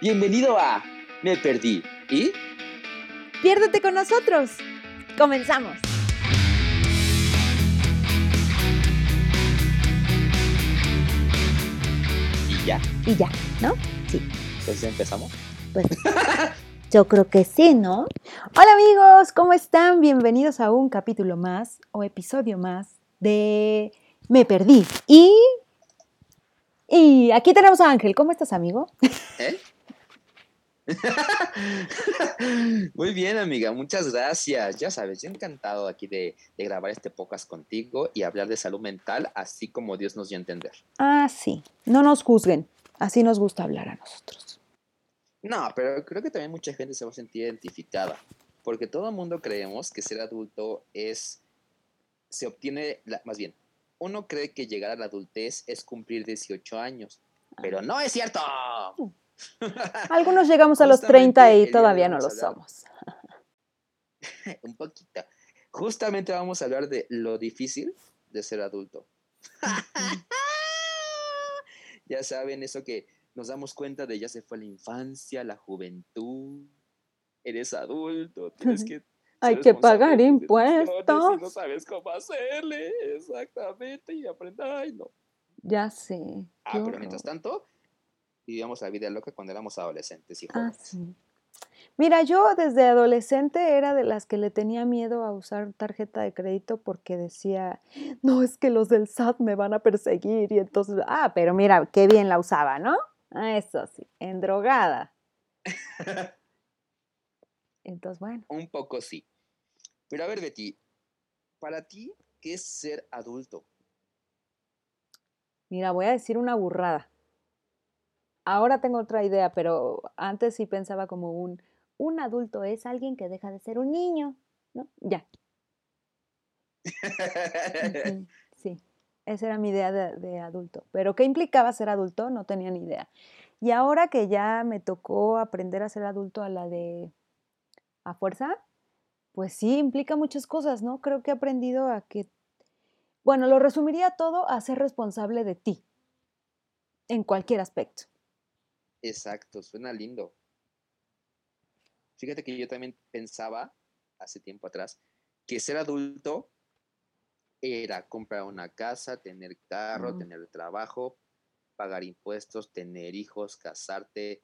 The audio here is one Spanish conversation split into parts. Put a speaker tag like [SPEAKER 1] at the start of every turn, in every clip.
[SPEAKER 1] Bienvenido a Me Perdí. ¿Y?
[SPEAKER 2] Piérdete con nosotros. Comenzamos.
[SPEAKER 1] Y ya.
[SPEAKER 2] Y ya, ¿no? Sí.
[SPEAKER 1] Entonces empezamos.
[SPEAKER 2] Pues yo creo que sí, ¿no? Hola amigos, ¿cómo están? Bienvenidos a un capítulo más o episodio más de Me Perdí. Y... Y aquí tenemos a Ángel. ¿Cómo estás, amigo?
[SPEAKER 1] ¿Eh? Muy bien, amiga, muchas gracias. Ya sabes, yo encantado aquí de, de, grabar este podcast contigo y hablar de salud mental, así como Dios nos dio a entender.
[SPEAKER 2] Ah, sí. No nos juzguen. Así nos gusta hablar a nosotros.
[SPEAKER 1] No, pero creo que también mucha gente se va a sentir identificada, porque todo el mundo creemos que ser adulto es, se obtiene, la, más bien, uno cree que llegar a la adultez es cumplir 18 años, pero no es cierto.
[SPEAKER 2] Algunos llegamos a los 30 y todavía no lo somos.
[SPEAKER 1] Un poquito. Justamente vamos a hablar de lo difícil de ser adulto. ya saben, eso que nos damos cuenta de ya se fue la infancia, la juventud, eres adulto, tienes que...
[SPEAKER 2] Hay que pagar impuestos.
[SPEAKER 1] no sabes cómo hacerle, exactamente, y aprender, ay no.
[SPEAKER 2] Ya sé.
[SPEAKER 1] Ah, pero mientras tanto, vivíamos la vida loca cuando éramos adolescentes y
[SPEAKER 2] jóvenes. Ah, sí. Mira, yo desde adolescente era de las que le tenía miedo a usar tarjeta de crédito porque decía, no, es que los del SAT me van a perseguir y entonces, ah, pero mira, qué bien la usaba, ¿no? Ah, eso sí, en drogada. entonces, bueno.
[SPEAKER 1] Un poco sí. Pero a ver, Betty, para ti, ¿qué es ser adulto?
[SPEAKER 2] Mira, voy a decir una burrada. Ahora tengo otra idea, pero antes sí pensaba como un, un adulto es alguien que deja de ser un niño, ¿no? Ya. Sí, esa era mi idea de, de, adulto. Pero ¿qué implicaba ser adulto? No tenía ni idea. Y ahora que ya me tocó aprender a ser adulto a la de a fuerza, pues sí, implica muchas cosas, ¿no? Creo que he aprendido a que, bueno, lo resumiría todo a ser responsable de ti, en cualquier aspecto.
[SPEAKER 1] Exacto, suena lindo. Fíjate que yo también pensaba hace tiempo atrás que ser adulto era comprar una casa, tener carro, tener trabajo, pagar impuestos, tener hijos, casarte,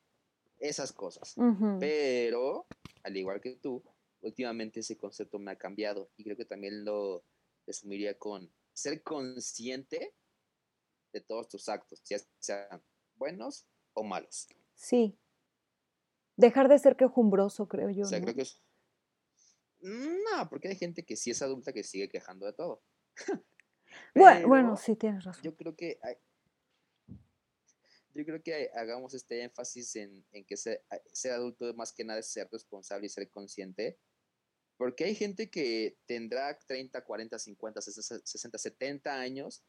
[SPEAKER 1] esas cosas. Uh -huh. Pero, al igual que tú, últimamente ese concepto me ha cambiado y creo que también lo resumiría con ser consciente de todos tus actos, ya sean buenos o malos.
[SPEAKER 2] Sí. Dejar de ser quejumbroso, creo yo.
[SPEAKER 1] O sea,
[SPEAKER 2] ¿no?
[SPEAKER 1] creo que es. No, porque hay gente que sí es adulta que sigue quejando de todo.
[SPEAKER 2] bueno, bueno, sí, tienes razón.
[SPEAKER 1] Yo creo que hay, yo creo que hagamos este énfasis en, en que ser, ser, adulto más que nada es ser responsable y ser consciente. Porque hay gente que tendrá 30, 40, 50, 60, 70 años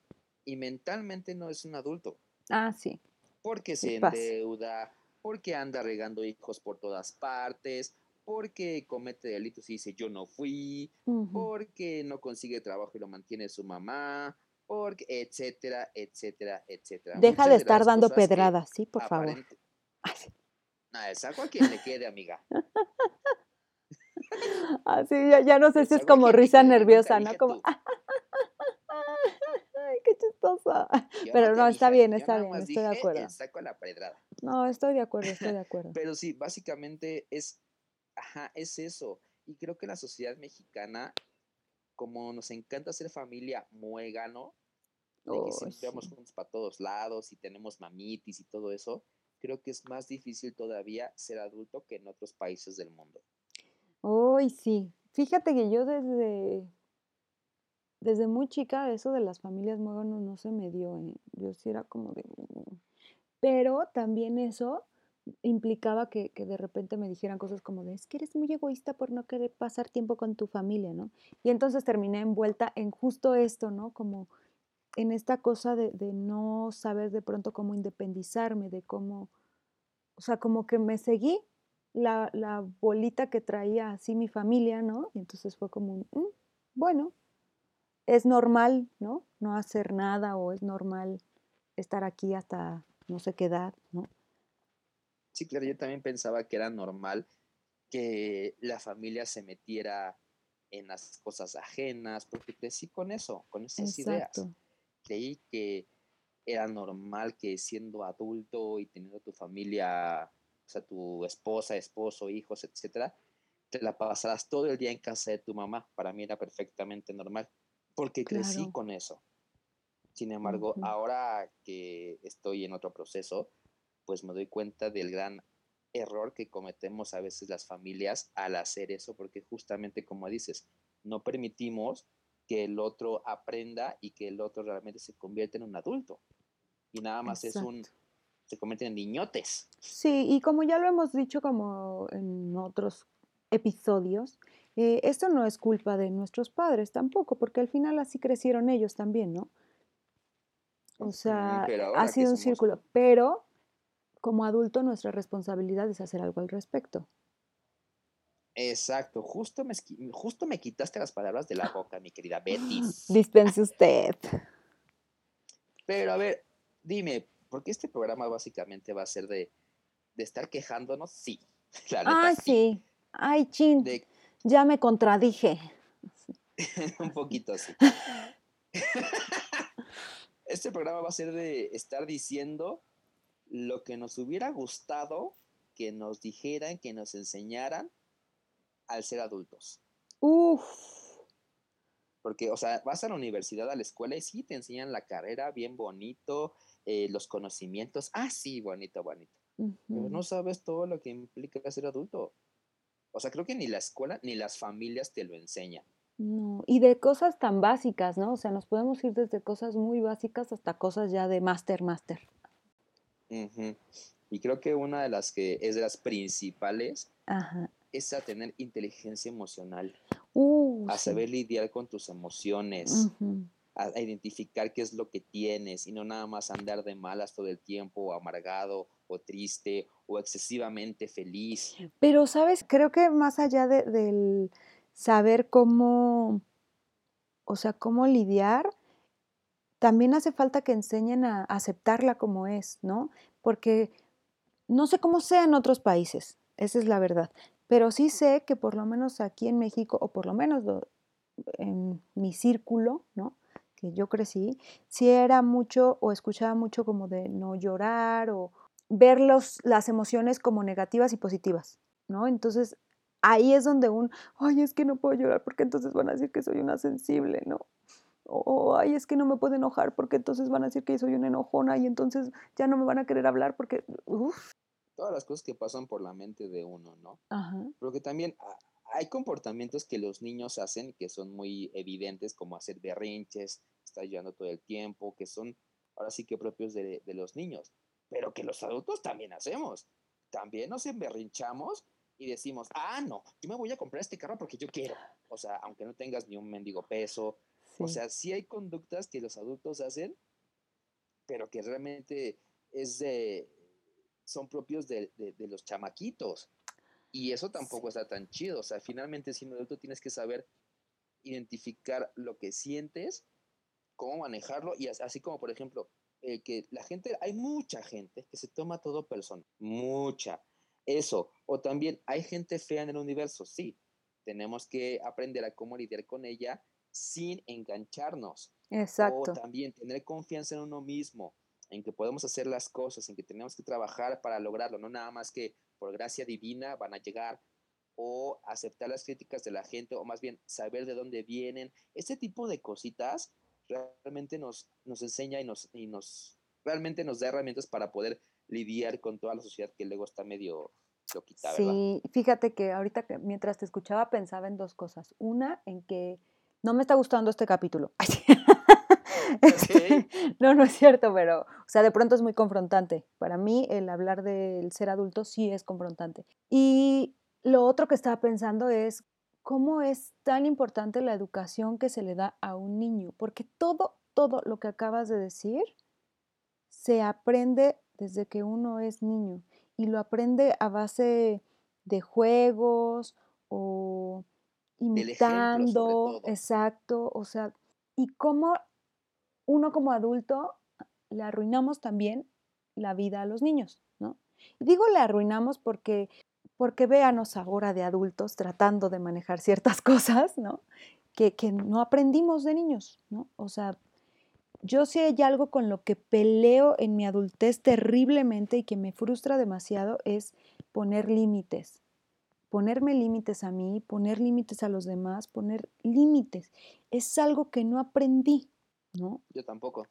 [SPEAKER 1] y mentalmente no es un adulto.
[SPEAKER 2] Ah, sí.
[SPEAKER 1] Porque se endeuda, porque anda regando hijos por todas partes, porque comete delitos y dice yo no fui, uh -huh. porque no consigue trabajo y lo mantiene su mamá, porque etcétera, etcétera, etcétera.
[SPEAKER 2] Deja Muchas de estar dando pedradas, sí, por favor.
[SPEAKER 1] No, es algo a quien le quede, amiga.
[SPEAKER 2] Así, ya, ya, no sé si es como risa nerviosa, ¿no? Como, ay, qué chistosa. Yo Pero no, no está bien, está bien, estoy de acuerdo.
[SPEAKER 1] Saco la pedrada.
[SPEAKER 2] No, estoy de acuerdo, estoy de acuerdo.
[SPEAKER 1] Pero sí, básicamente es, ajá, es eso. Y creo que la sociedad mexicana, como nos encanta ser familia muégano, de oh, que siempre sí. vamos juntos para todos lados y tenemos mamitis y todo eso, creo que es más difícil todavía ser adulto que en otros países del mundo.
[SPEAKER 2] Uy, oh, sí. Fíjate que yo desde, desde muy chica eso de las familias muéganos no se me dio. ¿eh? Yo sí era como de... Pero también eso implicaba que, que, de repente me dijeran cosas como de, es que eres muy egoísta por no querer pasar tiempo con tu familia, ¿no? Y entonces terminé envuelta en justo esto, ¿no? Como en esta cosa de, de, no saber de pronto cómo independizarme, de cómo, o sea, como que me seguí la, la bolita que traía así mi familia, ¿no? Y entonces fue como un, mm, bueno, es normal, ¿no? No hacer nada o es normal estar aquí hasta no sé qué edad, ¿no?
[SPEAKER 1] Sí, claro, yo también pensaba que era normal que la familia se metiera en las cosas ajenas, porque crecí con eso, con esas ideas. Creí que era normal que siendo adulto y teniendo tu familia, o sea, tu esposa, esposo, hijos, etcétera, te la pasaras todo el día en casa de tu mamá. Para mí era perfectamente normal, porque crecí con eso. Sin embargo, ahora que estoy en otro proceso, pues me doy cuenta del gran error que cometemos a veces las familias al hacer eso, porque justamente como dices, no permitimos que el otro aprenda y que el otro realmente se convierta en un adulto. Y nada más es un, se convierte en niñotes.
[SPEAKER 2] Sí, y como ya lo hemos dicho como en otros episodios, eh, esto no es culpa de nuestros padres tampoco, porque al final así crecieron ellos también, ¿no? O sea, ha sido un círculo, pero como adulto nuestra responsabilidad es hacer algo al respecto.
[SPEAKER 1] Exacto, justo me, justo me quitaste las palabras de la boca, mi querida Betty.
[SPEAKER 2] Dispense usted.
[SPEAKER 1] Pero a ver, dime, ¿por qué este programa básicamente va a ser de, estar quejándonos? Sí.
[SPEAKER 2] La sí. Ay, chin. Ya me contradije.
[SPEAKER 1] Un poquito así. este programa va a ser de estar diciendo lo que nos hubiera gustado que nos dijeran, que nos enseñaran al ser adultos. Uf. Porque, o sea, vas a la universidad, a la escuela y sí te enseñan la carrera bien bonito, eh, los conocimientos. Ah, sí, bonito, bonito. Pero no sabes todo lo que implica ser adulto. O sea, creo que ni la escuela ni las familias te lo enseñan.
[SPEAKER 2] No, y de cosas tan básicas, ¿no? O sea, nos podemos ir desde cosas muy básicas hasta cosas ya de máster, máster.
[SPEAKER 1] Y creo que una de las que es de las principales es a tener inteligencia emocional, uh, a saber lidiar con tus emociones, a, identificar qué es lo que tienes y no nada más andar de malas todo el tiempo, amargado o triste o excesivamente feliz.
[SPEAKER 2] Pero, ¿sabes? Creo que más allá del saber cómo, o sea, cómo lidiar, también hace falta que enseñen a aceptarla como es, ¿no? Porque no sé cómo sea en otros países, esa es la verdad, pero sí sé que por lo menos aquí en México, o por lo menos en mi círculo, ¿no? Que yo crecí, sí era mucho o escuchaba mucho como de no llorar o ver las emociones como negativas y positivas, ¿no? Entonces ahí es donde un, ay, es que no puedo llorar porque entonces van a decir que soy una sensible, ¿no? o ay, es que no me puedo enojar porque entonces van a decir que soy una enojona y entonces ya no me van a querer hablar porque, uff.
[SPEAKER 1] Todas las cosas que pasan por la mente de uno, ¿no? Ajá. Porque también hay comportamientos que los niños hacen que son muy evidentes, como hacer berrinches, estar llorando todo el tiempo, que son ahora sí que propios de, de los niños, pero que los adultos también hacemos. También nos emberrinchamos y decimos, ah, no, yo me voy a comprar este carro porque yo quiero. O sea, aunque no tengas ni un mendigo peso, o sea, sí hay conductas que los adultos hacen, pero que realmente es de, son propios de, los chamaquitos. Y eso tampoco está tan chido. O sea, finalmente siendo adulto tienes que saber identificar lo que sientes, cómo manejarlo, y así como, por ejemplo, eh, que la gente, hay mucha gente que se toma todo persona, mucha. Eso, o también hay gente fea en el universo, sí, tenemos que aprender a cómo lidiar con ella sin engancharnos. Exacto. O también tener confianza en uno mismo, en que podemos hacer las cosas, en que tenemos que trabajar para lograrlo, no nada más que por gracia divina van a llegar o aceptar las críticas de la gente o más bien saber de dónde vienen. Ese tipo de cositas realmente nos, nos enseña y nos, y nos realmente nos da herramientas para poder lidiar con toda la sociedad que luego está medio loquita,
[SPEAKER 2] ¿verdad? Sí, fíjate que ahorita mientras te escuchaba pensaba en dos cosas. Una, en que no me está gustando este capítulo. No, no es cierto, pero, o sea, de pronto es muy confrontante. Para mí, el hablar del ser adulto sí es confrontante. Y lo otro que estaba pensando es cómo es tan importante la educación que se le da a un niño, porque todo, todo lo que acabas de decir se aprende desde que uno es niño y lo aprende a base de juegos o imitando, exacto, o sea, y cómo uno como adulto le arruinamos también la vida a los niños, ¿no? Y digo le arruinamos porque, porque véanos ahora de adultos tratando de manejar ciertas cosas, ¿no? Que, no aprendimos de niños, ¿no? O sea, yo sí hay algo con lo que peleo en mi adultez terriblemente y que me frustra demasiado es poner límites. Ponerme límites a mí, poner límites a los demás, poner límites. Es algo que no aprendí, ¿no?
[SPEAKER 1] Yo tampoco.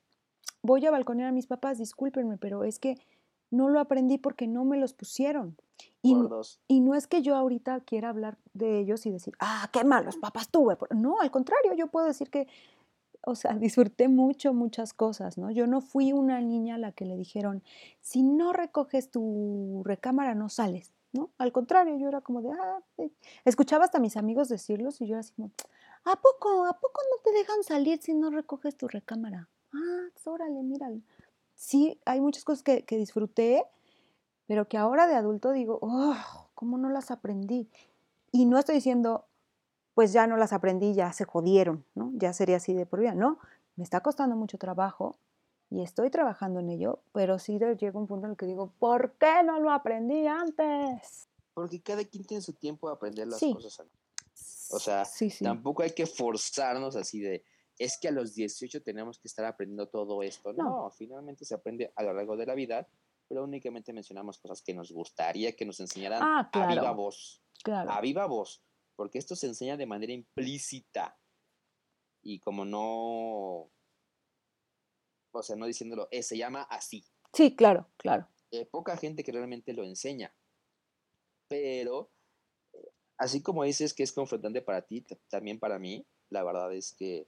[SPEAKER 2] Voy a balconear a mis papás, discúlpenme, pero es que no lo aprendí porque no me los pusieron. Y, y, no es que yo ahorita quiera hablar de ellos y decir, ah, qué malos papás tuve. No, al contrario, yo puedo decir que o sea, disfruté mucho, muchas cosas, ¿no? Yo no fui una niña a la que le dijeron, si no recoges tu recámara, no sales, ¿no? Al contrario, yo era como de, ah, escuchaba hasta a mis amigos decirlos y yo era así como, ¿a poco, a poco no te dejan salir si no recoges tu recámara? Ah, pues órale, míralo. Sí, hay muchas cosas que, que disfruté, pero que ahora de adulto digo, oh, ¿cómo no las aprendí? Y no estoy diciendo, pues ya no las aprendí, ya se jodieron, ¿no? Ya sería así de por vida, ¿no? Me está costando mucho trabajo y estoy trabajando en ello, pero sí llega un punto en el que digo, ¿por qué no lo aprendí antes?
[SPEAKER 1] Porque cada quien tiene su tiempo de aprender las cosas. O sea, tampoco hay que forzarnos así de, es que a los 18 tenemos que estar aprendiendo todo esto. No. finalmente se aprende a lo largo de la vida, pero únicamente mencionamos cosas que nos gustaría que nos enseñaran
[SPEAKER 2] ah, a
[SPEAKER 1] viva voz. A viva voz porque esto se enseña de manera implícita y como no, o sea, no diciéndolo, eh, se llama así.
[SPEAKER 2] Sí, claro, claro.
[SPEAKER 1] Hay poca gente que realmente lo enseña, pero eh, así como dices que es confrontante para ti, también para mí, la verdad es que,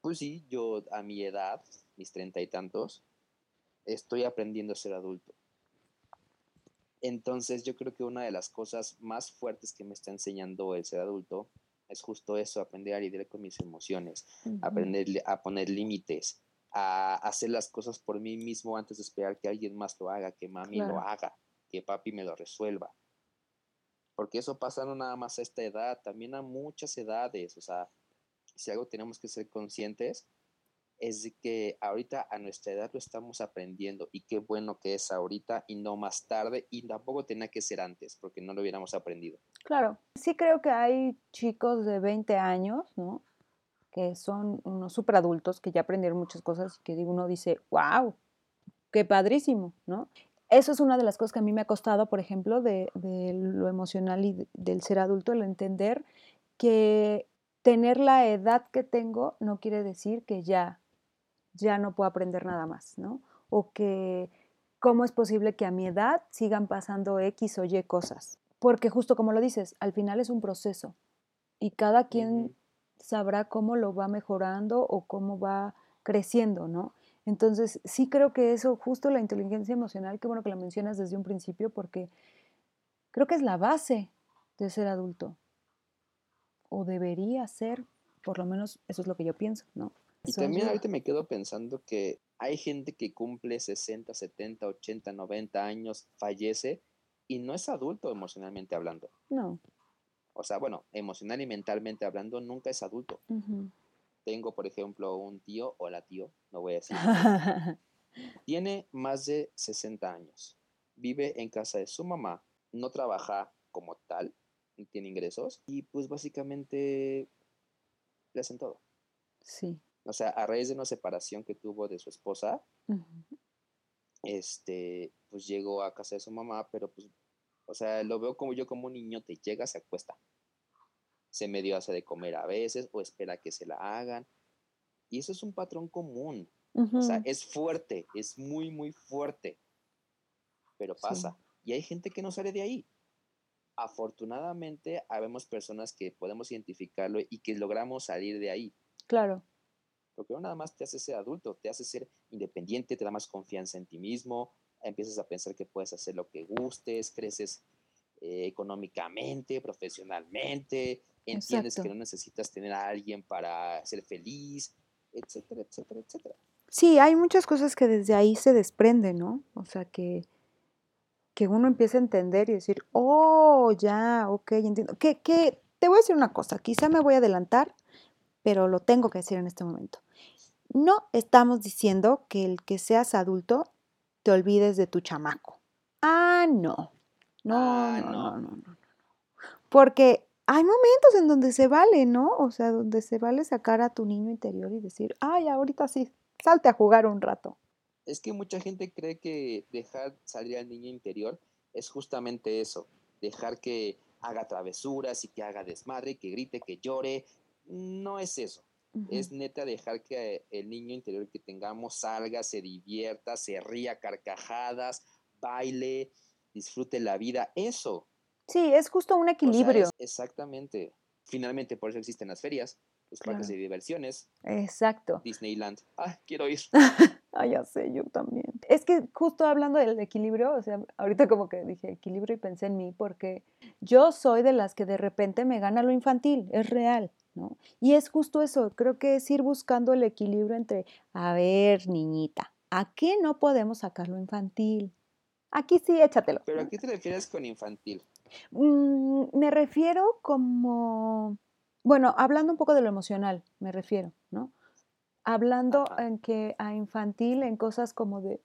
[SPEAKER 1] pues sí, yo a mi edad, mis treinta y tantos, estoy aprendiendo a ser adulto. Entonces yo creo que una de las cosas más fuertes que me está enseñando el ser adulto es justo eso, aprender a lidiar con mis emociones, aprender a poner límites, a hacer las cosas por mí mismo antes de esperar que alguien más lo haga, que mami lo haga, que papi me lo resuelva. Porque eso pasa no nada más a esta edad, también a muchas edades. O sea, si algo tenemos que ser conscientes es que ahorita a nuestra edad lo estamos aprendiendo y qué bueno que es ahorita y no más tarde y tampoco tenía que ser antes porque no lo hubiéramos aprendido.
[SPEAKER 2] Claro, sí creo que hay chicos de 20 años, ¿no? Que son unos super adultos que ya aprendieron muchas cosas y que uno dice, wow, qué padrísimo, ¿no? Eso es una de las cosas que a mí me ha costado, por ejemplo, de, de lo emocional y del ser adulto, el entender que tener la edad que tengo no quiere decir que ya ya no puedo aprender nada más, ¿no? O que cómo es posible que a mi edad sigan pasando X o Y cosas. Porque justo como lo dices, al final es un proceso y cada quien sabrá cómo lo va mejorando o cómo va creciendo, ¿no? Entonces, sí creo que eso, justo la inteligencia emocional, qué bueno que la mencionas desde un principio, porque creo que es la base de ser adulto. O debería ser, por lo menos eso es lo que yo pienso, ¿no?
[SPEAKER 1] Y también ahorita me quedo pensando que hay gente que cumple 60, 70, 80, 90 años, fallece y no es adulto emocionalmente hablando.
[SPEAKER 2] No.
[SPEAKER 1] O sea, bueno, emocional y mentalmente hablando, nunca es adulto. Tengo, por ejemplo, un tío, hola tío, no voy a decir. tiene más de 60 años. Vive en casa de su mamá, no trabaja como tal, no tiene ingresos y pues básicamente le hacen todo.
[SPEAKER 2] Sí
[SPEAKER 1] o sea, a raíz de una separación que tuvo de su esposa, este, pues llegó a casa de su mamá, pero pues, o sea, lo veo como yo como un niño, te llega, se acuesta. Se medio hace de comer a veces o espera que se la hagan. Y eso es un patrón común. O sea, es fuerte, es muy, muy fuerte. Pero pasa. Y hay gente que no sale de ahí. Afortunadamente, habemos personas que podemos identificarlo y que logramos salir de ahí.
[SPEAKER 2] Claro.
[SPEAKER 1] Porque no nada más te hace ser adulto, te hace ser independiente, te da más confianza en ti mismo, empiezas a pensar que puedes hacer lo que gustes, creces eh, económicamente, profesionalmente, entiendes que no necesitas tener a alguien para ser feliz, etcétera, etcétera, etcétera.
[SPEAKER 2] Sí, hay muchas cosas que desde ahí se desprenden, ¿no? O sea, que, que uno empieza a entender y decir, oh, ya, ok, entiendo. Que, que, te voy a decir una cosa, quizá me voy a adelantar, pero lo tengo que decir en este momento. No estamos diciendo que el que seas adulto te olvides de tu chamaco. Ah, no. No,
[SPEAKER 1] Ah,
[SPEAKER 2] no,
[SPEAKER 1] no.
[SPEAKER 2] no, no, no. Porque hay momentos en donde se vale, ¿no? O sea, donde se vale sacar a tu niño interior y decir, ay, ahorita sí, salte a jugar un rato.
[SPEAKER 1] Es que mucha gente cree que dejar salir al niño interior es justamente eso, dejar que haga travesuras y que haga desmadre, que grite, que llore. No es eso. Es neta dejar que el niño interior que tengamos salga, se divierta, se ría carcajadas, baile, disfrute la vida. Eso.
[SPEAKER 2] Sí, es justo un
[SPEAKER 1] O sea,
[SPEAKER 2] equilibrio.
[SPEAKER 1] exactamente. Finalmente, por eso existen las ferias, los parques de diversiones,
[SPEAKER 2] Exacto.
[SPEAKER 1] Disneyland. Ah, quiero ir.
[SPEAKER 2] Ah, ya sé, yo también. Es que justo hablando del equilibrio, o sea, ahorita como que dije equilibrio y pensé en mí, porque yo soy de las que de repente me gana lo infantil, es real, ¿no? Y es justo eso, creo que es ir buscando el equilibrio entre, a ver, niñita, ¿a qué no podemos sacar lo infantil? Aquí sí, échatelo.
[SPEAKER 1] ¿Pero a qué te refieres con infantil?
[SPEAKER 2] Mm, me refiero como, bueno, hablando un poco de lo emocional, me refiero, ¿no? Hablando
[SPEAKER 1] Ajá.
[SPEAKER 2] en que a infantil, en cosas como de,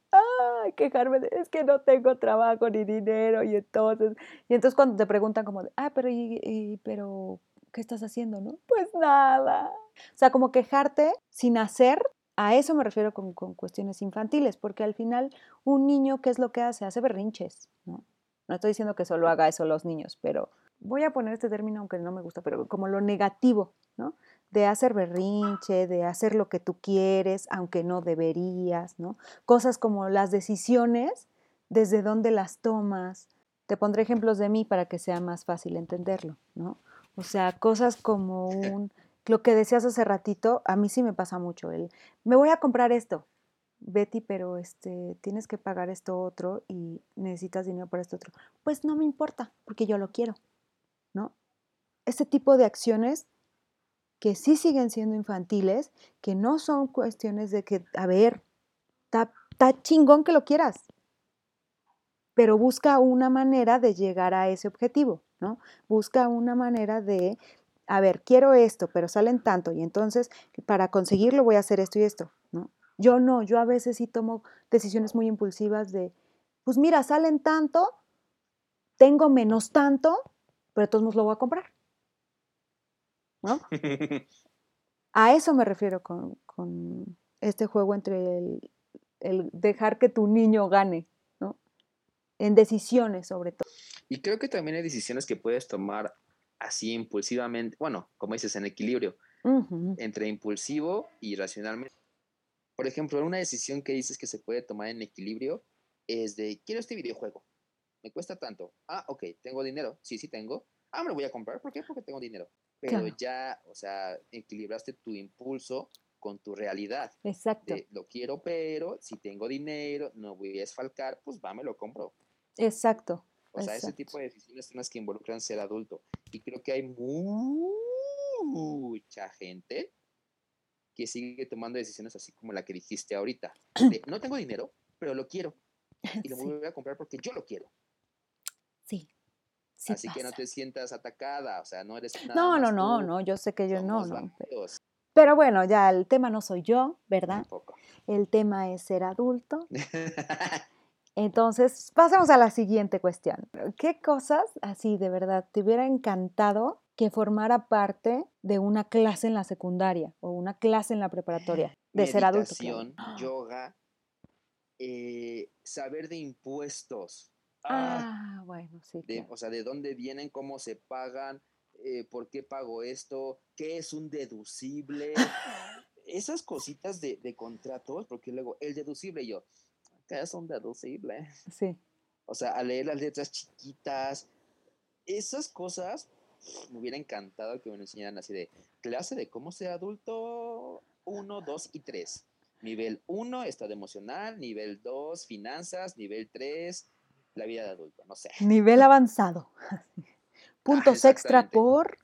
[SPEAKER 2] ay, quejarme, de, es que no tengo trabajo ni dinero, y entonces, y entonces cuando te preguntan como de, ah, pero, y, y- pero, ¿qué estás haciendo, no? Pues nada. O sea, como quejarte sin hacer, a eso me refiero con, con cuestiones infantiles, porque al final un niño, ¿qué es lo que hace? Hace berrinches, ¿no? No estoy diciendo que solo haga eso los niños, pero voy a poner este término aunque no me gusta, pero como lo negativo, ¿no? De hacer berrinche, de hacer lo que tú quieres, aunque no deberías, ¿no? Cosas como las decisiones, desde dónde las tomas. Te pondré ejemplos de mí para que sea más fácil entenderlo, ¿no? O sea, cosas como un, lo que decías hace ratito, a mí sí me pasa mucho, el, me voy a comprar esto, Betty, pero este, tienes que pagar esto otro y necesitas dinero para esto otro. Pues no me importa, porque yo lo quiero, ¿no? Este tipo de acciones que sí siguen siendo infantiles, que no son cuestiones de que, a ver, está chingón que lo quieras, pero busca una manera de llegar a ese objetivo, ¿no? Busca una manera de, a ver, quiero esto, pero salen tanto y entonces para conseguirlo voy a hacer esto y esto. Yo no, yo a veces sí tomo decisiones muy impulsivas de, pues mira, salen tanto, tengo menos tanto, pero de todos modos lo voy a comprar, ¿no? A eso me refiero con, con este juego entre el, el dejar que tu niño gane, ¿no? En decisiones sobre todo.
[SPEAKER 1] Y creo que también hay decisiones que puedes tomar así impulsivamente, bueno, como dices, en equilibrio, entre impulsivo y racionalmente. Por ejemplo, una decisión que dices que se puede tomar en equilibrio es de, quiero este videojuego, me cuesta tanto. Ah, ok, tengo dinero, sí, sí tengo. Ah, me lo voy a comprar, ¿por qué? Porque tengo dinero. Pero
[SPEAKER 2] Claro.
[SPEAKER 1] ya, o sea, equilibraste tu impulso con tu realidad.
[SPEAKER 2] Exacto,
[SPEAKER 1] De, lo quiero, pero si tengo dinero, no voy a esfalcar, pues va, me lo compro.
[SPEAKER 2] exacto.
[SPEAKER 1] O sea, ese tipo de decisiones son las que involucran ser adulto. Y creo que hay mucha gente que sigue tomando decisiones así como la que dijiste ahorita. De, no tengo dinero, pero lo quiero. Y lo
[SPEAKER 2] Sí,
[SPEAKER 1] voy a comprar porque yo lo quiero.
[SPEAKER 2] sí, sí
[SPEAKER 1] así que no
[SPEAKER 2] pasa.
[SPEAKER 1] te sientas atacada. O sea, no eres nada
[SPEAKER 2] No, no, no,
[SPEAKER 1] tú,
[SPEAKER 2] no, yo sé que yo no,
[SPEAKER 1] somos
[SPEAKER 2] no.
[SPEAKER 1] varios.
[SPEAKER 2] Pero bueno, ya el tema no soy yo, ¿verdad?
[SPEAKER 1] Tampoco.
[SPEAKER 2] El tema es ser adulto. Entonces, pasemos a la siguiente cuestión. ¿Qué cosas así de verdad te hubiera encantado que formara parte de una clase en la secundaria o una clase en la preparatoria? De ser adulto, claro.
[SPEAKER 1] Yoga, eh, saber de impuestos. Ah,
[SPEAKER 2] Ah, bueno, sí,
[SPEAKER 1] de-
[SPEAKER 2] claro.
[SPEAKER 1] o sea, de dónde vienen, cómo se pagan, eh, por qué pago esto, qué es un deducible. Esas cositas de, de contratos, porque luego el deducible, yo, ¿qué es un deducible?
[SPEAKER 2] Sí,
[SPEAKER 1] O sea, a leer las letras chiquitas, esas cosas me hubiera encantado que me lo enseñaran así de clase de cómo ser adulto 1, 2 y 3. Nivel 1, estado emocional, nivel 2, finanzas, nivel 3, la vida de adulto, no sé.
[SPEAKER 2] nivel avanzado. Puntos extra
[SPEAKER 1] exactamente.
[SPEAKER 2] por...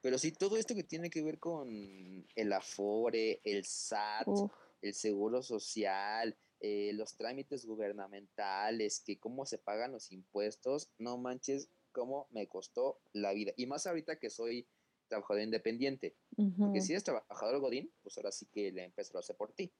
[SPEAKER 1] Pero sí, todo esto que tiene que ver con el Afore, el SAT,
[SPEAKER 2] Uf,
[SPEAKER 1] el seguro social, eh, los trámites gubernamentales, que cómo se pagan los impuestos, no manches cómo me costó la vida. Y más ahorita que soy trabajador independiente, porque
[SPEAKER 2] ujú.
[SPEAKER 1] si eres trabajador Godín, pues ahora sí que la empresa lo hace por ti.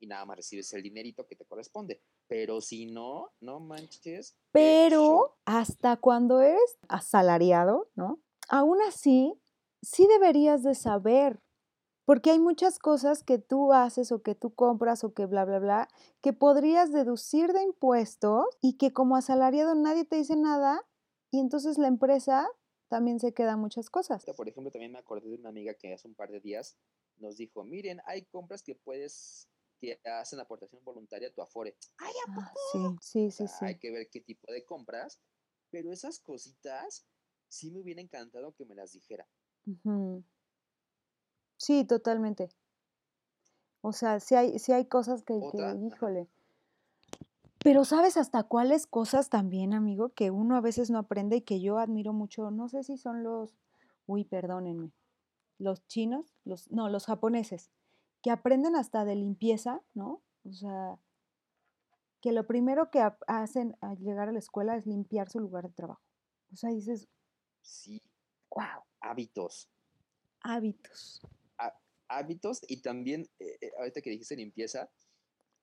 [SPEAKER 1] y nada más recibes el dinerito que te corresponde. Pero si no, no manches.
[SPEAKER 2] Pero hasta cuando eres asalariado, ¿no? Aún así, sí deberías de saber, porque hay muchas cosas que tú haces o que tú compras o que bla, bla, bla, que podrías deducir de impuestos y que como asalariado nadie te dice nada y entonces la empresa también se queda muchas cosas.
[SPEAKER 1] Por ejemplo, también me acordé de una amiga que hace un par de días nos dijo, miren, hay compras que puedes que hacen aportación voluntaria a tu Afore. ¡Ay, ¿a
[SPEAKER 2] ah, sí, sí, sí, sí.
[SPEAKER 1] Hay que ver qué tipo de compras, pero esas cositas sí me hubiera encantado que me las dijera.
[SPEAKER 2] Sí, totalmente. O sea, sí hay, sí hay cosas que, híjole. Pero ¿sabes hasta cuáles cosas también, amigo, que uno a veces no aprende y que yo admiro mucho? No sé si son los, uy, perdónenme, los chinos, los, no, los japoneses, que aprenden hasta de limpieza, ¿no? O sea, que lo primero que hacen al llegar a la escuela es limpiar su lugar de trabajo. O sea, dices,
[SPEAKER 1] sí, wow, hábitos.
[SPEAKER 2] Hábitos.
[SPEAKER 1] hábitos y también, eh, eh, ahorita que dijiste limpieza,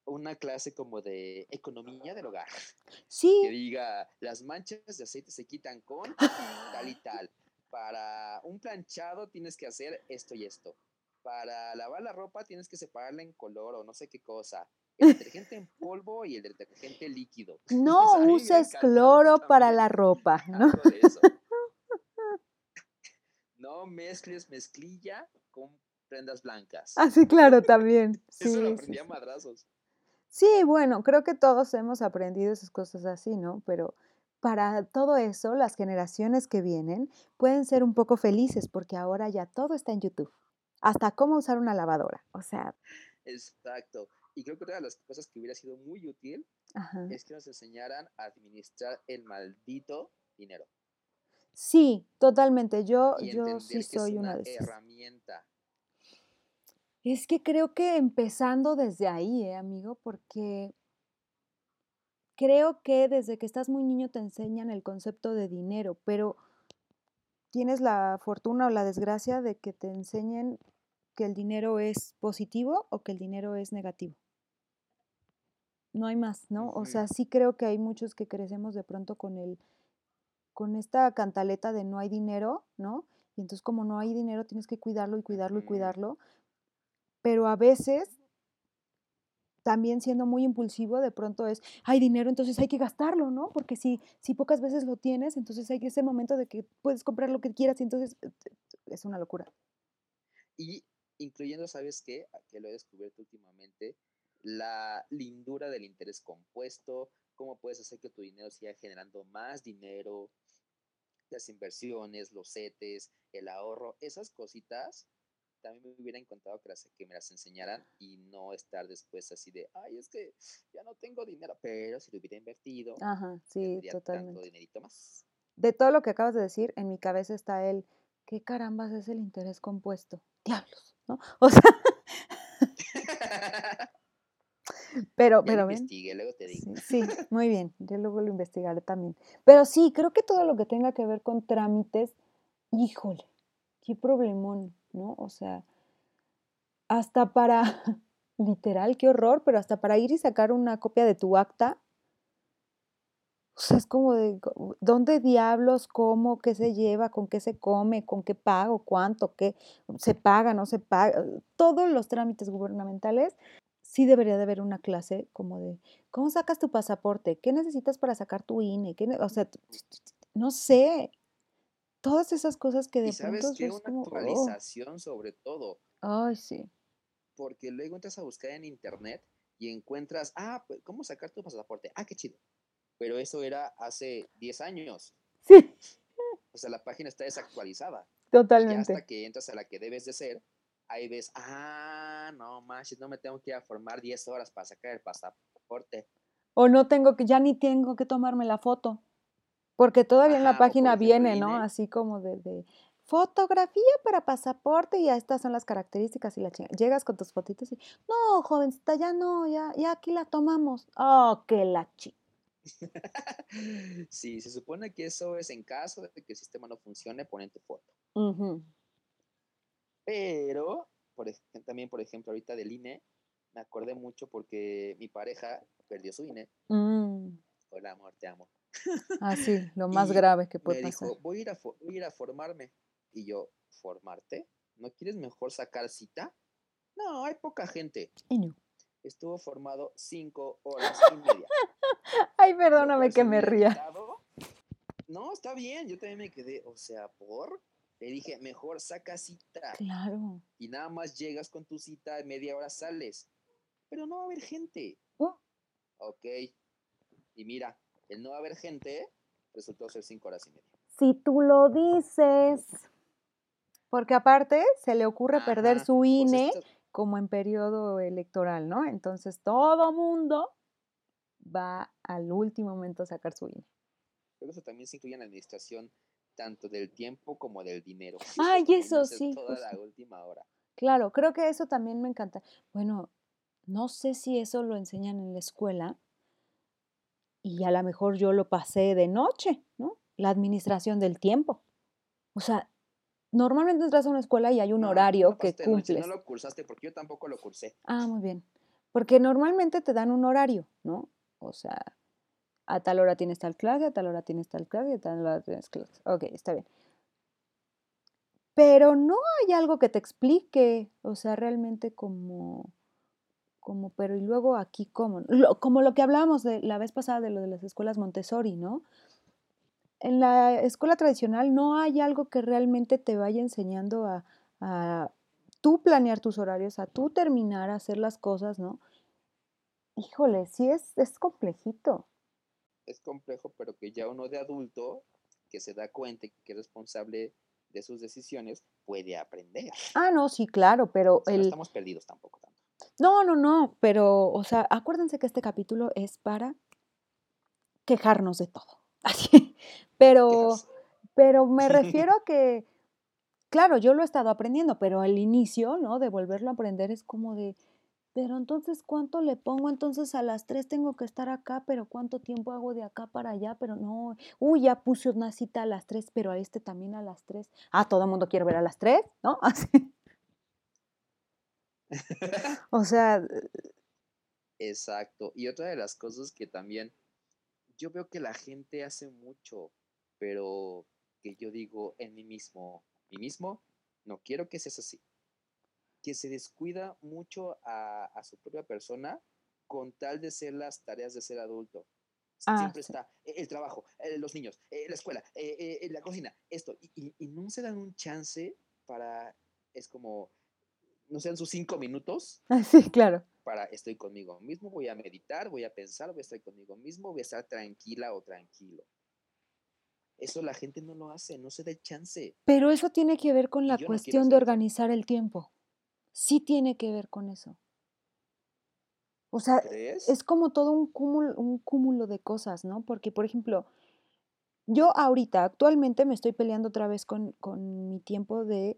[SPEAKER 1] una clase como de economía del hogar.
[SPEAKER 2] Sí.
[SPEAKER 1] Que diga, las manchas de aceite se quitan con tal y tal. Para un planchado tienes que hacer esto y esto. Para lavar la ropa tienes que separarla en color o no sé qué cosa. El detergente en polvo y el detergente líquido.
[SPEAKER 2] No uses cloro para la ropa, ¿no?
[SPEAKER 1] no mezcles mezclilla con prendas blancas.
[SPEAKER 2] Ah, sí, claro, también. Sí,
[SPEAKER 1] Eso lo aprendí a madrazos.
[SPEAKER 2] Sí, bueno, creo que todos hemos aprendido esas cosas así, ¿no? Pero para todo eso, las generaciones que vienen pueden ser un poco felices porque ahora ya todo está en YouTube. Hasta cómo usar una lavadora. O sea.
[SPEAKER 1] Exacto. Y creo que una de las cosas que hubiera sido muy útil es que nos enseñaran a administrar el maldito dinero.
[SPEAKER 2] Sí, totalmente. Yo, yo sí soy una, una de
[SPEAKER 1] esas. herramienta
[SPEAKER 2] es que creo que empezando desde ahí, ¿eh, amigo, porque creo que desde que estás muy niño te enseñan el concepto de dinero, pero tienes la fortuna o la desgracia de que te enseñen que el dinero es positivo o que el dinero es negativo. No hay más, ¿no? O sea, sí creo que hay muchos que crecemos de pronto con el con esta cantaleta de no hay dinero, ¿no? Y entonces como no hay dinero tienes que cuidarlo y cuidarlo y cuidarlo, pero a veces también siendo muy impulsivo, de pronto es, hay dinero, entonces hay que gastarlo, ¿no? Porque si, si pocas veces lo tienes, entonces hay ese momento de que puedes comprar lo que quieras y entonces eh, es una locura.
[SPEAKER 1] Y incluyendo, ¿sabes qué? Que lo he descubierto últimamente, la lindura del interés compuesto, cómo puedes hacer que tu dinero siga generando más dinero, las inversiones, los CETES, el ahorro, esas cositas también me hubiera encontrado que, que me las enseñaran y no estar después así de, ay, es que ya no tengo dinero, pero si lo hubiera invertido,
[SPEAKER 2] Ajá, sí, totalmente.
[SPEAKER 1] tanto dinerito más.
[SPEAKER 2] De todo lo que acabas de decir, en mi cabeza está el, ¿qué carambas es el interés compuesto? Diablos, ¿no? O sea... pero, pero
[SPEAKER 1] ven. luego te digo.
[SPEAKER 2] Sí, sí, muy bien, yo luego lo investigaré también. Pero sí, creo que todo lo que tenga que ver con trámites, híjole, qué problemón. ¿No? O sea, hasta para, literal, qué horror, pero hasta para ir y sacar una copia de tu acta, o sea, es como de, ¿dónde diablos, cómo, qué se lleva, con qué se come, con qué pago, cuánto, qué se paga, no se paga? Todos los trámites gubernamentales, sí debería de haber una clase como de, ¿cómo sacas tu pasaporte? ¿Qué necesitas para sacar tu INE? o sea, no sé, todas esas cosas que de
[SPEAKER 1] ¿Y sabes
[SPEAKER 2] pronto
[SPEAKER 1] qué? Una oh". actualización sobre todo.
[SPEAKER 2] Ay, sí.
[SPEAKER 1] Porque luego entras a buscar en internet y encuentras, ah, pues, ¿cómo sacar tu pasaporte? Ah, qué chido. Pero eso era hace 10 años.
[SPEAKER 2] Sí.
[SPEAKER 1] O sea, la página está desactualizada.
[SPEAKER 2] Totalmente.
[SPEAKER 1] Y hasta que entras a la que debes de ser, ahí ves, ah, no manches, no me tengo que ir a formar 10 horas para sacar el pasaporte.
[SPEAKER 2] O no tengo que, ya ni tengo que tomarme la foto. Porque todavía en la página viene, ¿no? Así como de, fotografía para pasaporte y ya estas son las características y la chinga. Llegas con tus fotitos y, no, jovencita, ya no, ya, ya aquí la tomamos. Oh, qué la chi.
[SPEAKER 1] sí, se supone que eso es en caso de que el sistema no funcione, ponen tu foto. Pero, por, también, por ejemplo, ahorita del INE, me acordé mucho porque mi pareja perdió su INE.
[SPEAKER 2] Mm.
[SPEAKER 1] Hola, amor, te amo.
[SPEAKER 2] Ah, sí, lo más grave que
[SPEAKER 1] me
[SPEAKER 2] puede pasar.
[SPEAKER 1] dijo, voy a, ir a, fo- voy a ir a formarme. Y yo, ¿formarte? ¿No quieres mejor sacar cita? No, hay poca gente.
[SPEAKER 2] Y no.
[SPEAKER 1] Estuvo formado cinco horas y media.
[SPEAKER 2] Ay, perdóname que me ría.
[SPEAKER 1] No, está bien, yo también me quedé, o sea, por. Le dije, mejor saca cita.
[SPEAKER 2] Claro.
[SPEAKER 1] Y nada más llegas con tu cita, media hora sales. Pero no va a haber gente.
[SPEAKER 2] Oh,
[SPEAKER 1] Ok. Y mira, el no haber gente resultó ser cinco horas y media.
[SPEAKER 2] si tú lo dices. Porque aparte se le ocurre perder su
[SPEAKER 1] pues
[SPEAKER 2] INE
[SPEAKER 1] esto-
[SPEAKER 2] como en periodo electoral, ¿no? Entonces todo mundo va al último momento a sacar su INE.
[SPEAKER 1] Pero eso también se incluye en la administración tanto del tiempo como del dinero.
[SPEAKER 2] Ay, eso sí,
[SPEAKER 1] Toda la última hora.
[SPEAKER 2] Claro, creo que eso también me encanta. Bueno, no sé si eso lo enseñan en la escuela y a lo mejor yo lo pasé de noche, ¿no? La administración del tiempo. O sea, normalmente entras a una escuela y hay un
[SPEAKER 1] No,
[SPEAKER 2] horario
[SPEAKER 1] no
[SPEAKER 2] que cumples.
[SPEAKER 1] No lo cursaste porque yo tampoco lo cursé.
[SPEAKER 2] Ah, muy bien. Porque normalmente te dan un horario, ¿no? O sea, a tal hora tienes tal clase, a tal hora tienes tal clase, a tal hora tienes clase. Ok, está bien. Pero no hay algo que te explique, o sea, realmente como, como, pero y luego aquí cómo, Lo- como lo que hablábamos de la vez pasada de lo de las escuelas Montessori, ¿no? En la escuela tradicional no hay algo que realmente te vaya enseñando a, a tú planear tus horarios, a tú terminar, a hacer las cosas, ¿no? Híjole, sí es, es complejito.
[SPEAKER 1] Es complejo, pero que ya uno de adulto que se da cuenta y que es responsable de sus decisiones puede aprender.
[SPEAKER 2] Ah, no, sí, claro, pero
[SPEAKER 1] O sea, no
[SPEAKER 2] el...
[SPEAKER 1] estamos perdidos tampoco tanto.
[SPEAKER 2] No, no, no, pero, o sea, acuérdense que este capítulo es para quejarnos de todo. Así. Pero, pero me refiero a que, claro, yo lo he estado aprendiendo, pero al inicio, ¿no? De volverlo a aprender es como de, pero entonces, ¿cuánto le pongo? Entonces a las 3 tengo que estar acá, pero ¿cuánto tiempo hago de acá para allá? Pero no, uy, ya puse una cita a las 3, pero a este también a las 3. Ah, todo el mundo quiere ver a las 3, ¿no? Así. O sea,
[SPEAKER 1] Exacto. Y otra de las cosas que también yo veo que la gente hace mucho, pero que yo digo en mí mismo, mí mismo, no quiero que seas así. Que se descuida mucho a, a su propia persona con tal de ser las tareas de ser adulto.
[SPEAKER 2] Ah,
[SPEAKER 1] Siempre
[SPEAKER 2] sí.
[SPEAKER 1] está eh, el trabajo, eh, los niños, eh, la escuela, eh, la cocina, esto. Y, y- y no se dan un chance para, es como, no sean sus cinco minutos
[SPEAKER 2] sí, claro.
[SPEAKER 1] para estoy conmigo mismo, voy a meditar, voy a pensar, voy a estar conmigo mismo, voy a estar tranquila o tranquilo. Eso la gente no lo hace, no se da el chance.
[SPEAKER 2] Pero eso tiene que ver con la
[SPEAKER 1] no
[SPEAKER 2] cuestión de organizar el tiempo. Sí tiene que ver con eso. O sea,
[SPEAKER 1] ¿Crees?
[SPEAKER 2] es como todo un cúmulo, un cúmulo de cosas, ¿no? Porque, por ejemplo, yo ahorita, actualmente me estoy peleando otra vez con, con mi tiempo de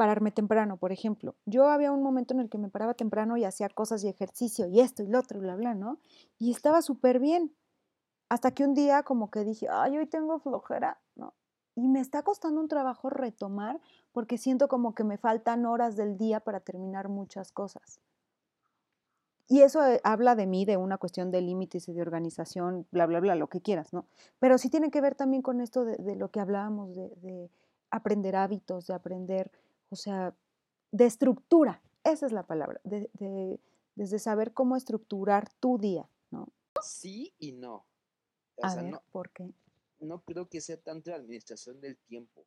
[SPEAKER 2] pararme temprano, por ejemplo. Yo había un momento en el que me paraba temprano y hacía cosas y ejercicio y esto y lo otro y bla, bla, ¿no? Y estaba súper bien. Hasta que un día como que dije, ay, hoy tengo flojera, ¿no? Y me está costando un trabajo retomar porque siento como que me faltan horas del día para terminar muchas cosas. Y eso eh, habla de mí, de una cuestión de límites y de organización, bla, bla, bla, lo que quieras, ¿no? Pero sí tiene que ver también con esto de, lo que hablábamos, de aprender hábitos, de aprender, o sea, de estructura, esa es la palabra, de, de- desde saber cómo estructurar tu día, ¿no?
[SPEAKER 1] Sí y no. O
[SPEAKER 2] A
[SPEAKER 1] sea,
[SPEAKER 2] ver,
[SPEAKER 1] no,
[SPEAKER 2] ¿por qué?
[SPEAKER 1] no creo que sea tanto la administración del tiempo.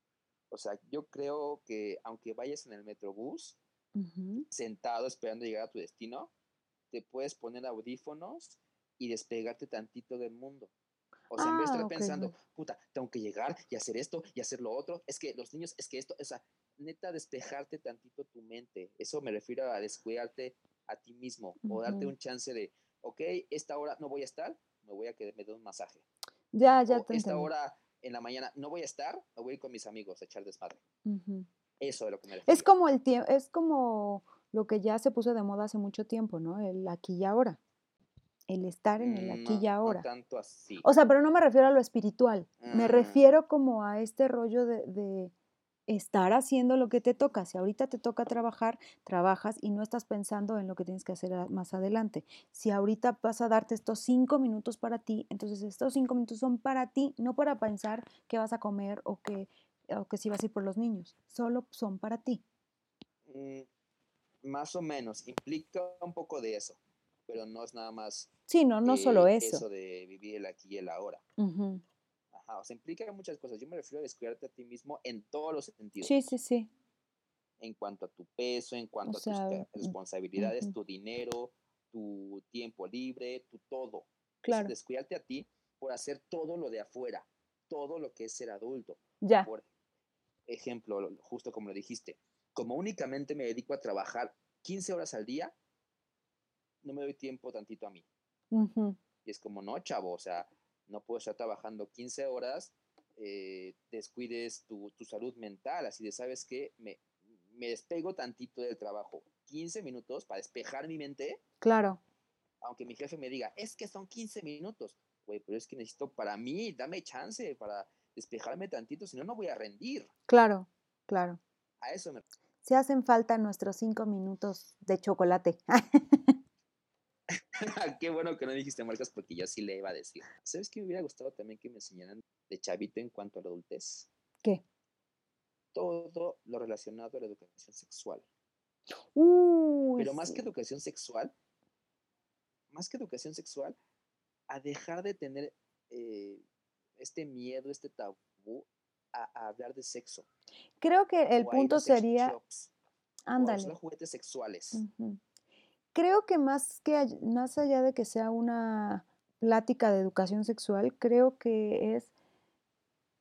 [SPEAKER 1] O sea, yo creo que aunque vayas en el metrobús, sentado esperando llegar a tu destino, te puedes poner audífonos y despegarte tantito del mundo. O sea, en vez de
[SPEAKER 2] Ah,
[SPEAKER 1] estar pensando, puta, tengo que llegar y hacer esto y hacer lo otro, es que los niños, es que esto, o sea, neta, despejarte tantito tu mente. Eso me refiero a descuidarte a ti mismo o darte un chance de, ok, esta hora no voy a estar, me voy a que me dé un masaje.
[SPEAKER 2] Ya, ya
[SPEAKER 1] o
[SPEAKER 2] te
[SPEAKER 1] esta
[SPEAKER 2] entendí.
[SPEAKER 1] hora en la mañana no voy a estar, me voy a ir con mis amigos a echar desmadre. Eso es lo que me refiero.
[SPEAKER 2] Es como el tiempo, es como lo que ya se puso de moda hace mucho tiempo, ¿no? El aquí y ahora. El estar en el aquí
[SPEAKER 1] No,
[SPEAKER 2] y ahora.
[SPEAKER 1] no tanto así.
[SPEAKER 2] O sea, pero no me refiero a lo espiritual. Me
[SPEAKER 1] Mm.
[SPEAKER 2] refiero como a este rollo de, de, estar haciendo lo que te toca. Si ahorita te toca trabajar, trabajas y no estás pensando en lo que tienes que hacer más adelante. Si ahorita vas a darte estos cinco minutos para ti, entonces estos cinco minutos son para ti, no para pensar qué vas a comer o que, o que si vas a ir por los niños. Solo son para ti.
[SPEAKER 1] Mm, más o menos, implica un poco de eso, pero no es nada más.
[SPEAKER 2] Sí, no, no solo eso.
[SPEAKER 1] Eso de vivir el aquí y el ahora. Ajá, o sea, implica muchas cosas. Yo me refiero a descuidarte a ti mismo en todos los sentidos.
[SPEAKER 2] Sí, sí, sí.
[SPEAKER 1] En cuanto a tu peso, en cuanto a tus responsabilidades, tu dinero, tu tiempo libre, tu todo. Claro. descuidarte a ti por hacer todo lo de afuera, todo lo que es ser adulto.
[SPEAKER 2] Ya.
[SPEAKER 1] Por ejemplo, justo como lo dijiste, como únicamente me dedico a trabajar 15 horas al día, no me doy tiempo tantito a mí. Y es como, no, chavo, o sea, no puedo estar trabajando 15 horas, eh, descuides tu, salud mental, así de, ¿sabes qué? Me, me despego tantito del trabajo, 15 minutos para despejar mi mente.
[SPEAKER 2] Claro.
[SPEAKER 1] Aunque mi jefe me diga, es que son 15 minutos, güey, pero es que necesito para mí, dame chance para despejarme tantito, si no, no voy a rendir.
[SPEAKER 2] Claro, claro.
[SPEAKER 1] A eso me...
[SPEAKER 2] Se hacen falta nuestros cinco minutos de chocolate.
[SPEAKER 1] Qué bueno que no dijiste marcas porque yo sí le iba a decir. ¿Sabes qué me hubiera gustado también que me enseñaran de chavito en cuanto a la adultez?
[SPEAKER 2] ¿Qué?
[SPEAKER 1] Todo lo relacionado a la educación sexual.
[SPEAKER 2] Pero
[SPEAKER 1] más que educación sexual, más que educación sexual, a dejar de tener eh, este miedo, este tabú a, hablar de sexo.
[SPEAKER 2] Creo que el punto sería... Ándale.
[SPEAKER 1] Los juguetes sexuales
[SPEAKER 2] creo que más, que más allá de que sea una plática de educación sexual, creo que es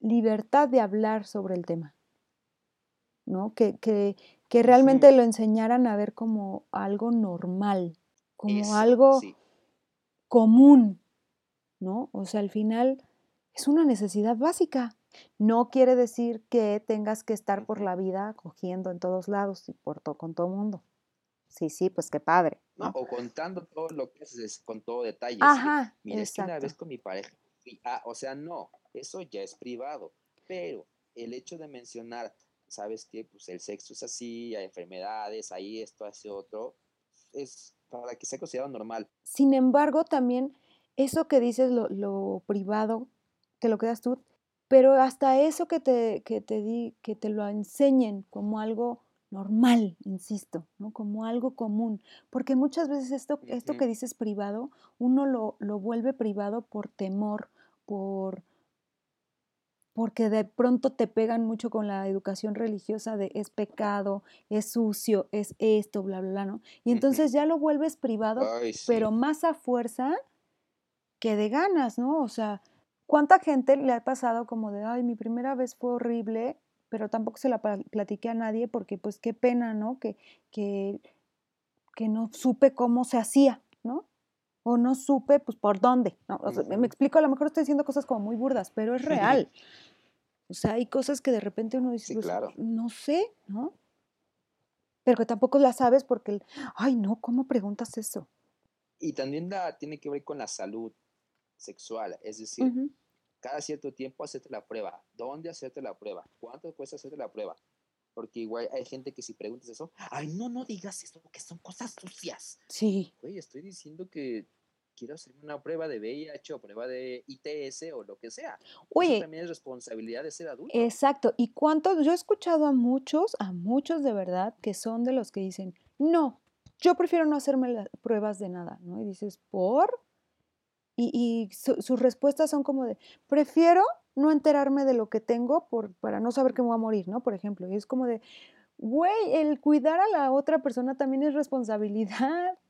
[SPEAKER 2] libertad de hablar sobre el tema, ¿no? Que, que, que realmente lo enseñaran a ver como algo normal, como algo común, ¿no? O sea, al final es una necesidad básica. No quiere decir que tengas que estar por la vida cogiendo en todos lados y por con todo mundo. Sí, sí, pues qué padre.
[SPEAKER 1] ¿no? o contando todo lo que haces con todo detalle.
[SPEAKER 2] Ajá.
[SPEAKER 1] Mira, es que una vez con mi pareja. ah, o sea, no, eso ya es privado. Pero el hecho de mencionar, ¿sabes qué? Pues el sexo es así, hay enfermedades, hay esto, hace otro, es para que sea considerado normal.
[SPEAKER 2] Sin embargo, también eso que dices, lo, lo privado, te lo quedas tú, pero hasta eso que te, que te di, que te lo enseñen como algo normal, insisto, ¿no? como algo común, porque muchas veces esto, esto que dices privado, uno lo, lo, vuelve privado por temor, por porque de pronto te pegan mucho con la educación religiosa de es pecado, es sucio, es esto, bla, bla, bla, ¿no? Y entonces ya lo vuelves privado, pero más a fuerza que de ganas, ¿no? O sea, ¿cuánta gente le ha pasado como de, ay, mi primera vez fue horrible pero tampoco se la platiqué a nadie porque pues qué pena, ¿no? Que, que, que no supe cómo se hacía, ¿no? O no supe pues por dónde. ¿no? me explico, a lo mejor estoy diciendo cosas como muy burdas, pero es real. o sea, hay cosas que de repente uno dice, pues, no sé, ¿no? Pero que tampoco la sabes porque, ay, no, ¿cómo preguntas eso?
[SPEAKER 1] Y también la, tiene que ver con la salud sexual, es decir, cada cierto tiempo hacerte la prueba. ¿Dónde hacerte la prueba? ¿Cuánto cuesta hacerte la prueba? Porque igual hay gente que si preguntas eso, ay, no, no digas eso, que son cosas sucias.
[SPEAKER 2] Sí.
[SPEAKER 1] Oye, estoy diciendo que quiero hacerme una prueba de VIH o prueba de ITS o lo que sea. Oye. Eso también es responsabilidad de ser adulto.
[SPEAKER 2] Exacto. ¿Y cuánto? Yo he escuchado a muchos, a muchos de verdad, que son de los que dicen, no, yo prefiero no hacerme las pruebas de nada, ¿no? Y dices, ¿por? Y, sus respuestas son como de, prefiero no enterarme de lo que tengo por, para no saber que me voy a morir, ¿no? Por ejemplo. Y es como de, güey, el cuidar a la otra persona también es responsabilidad.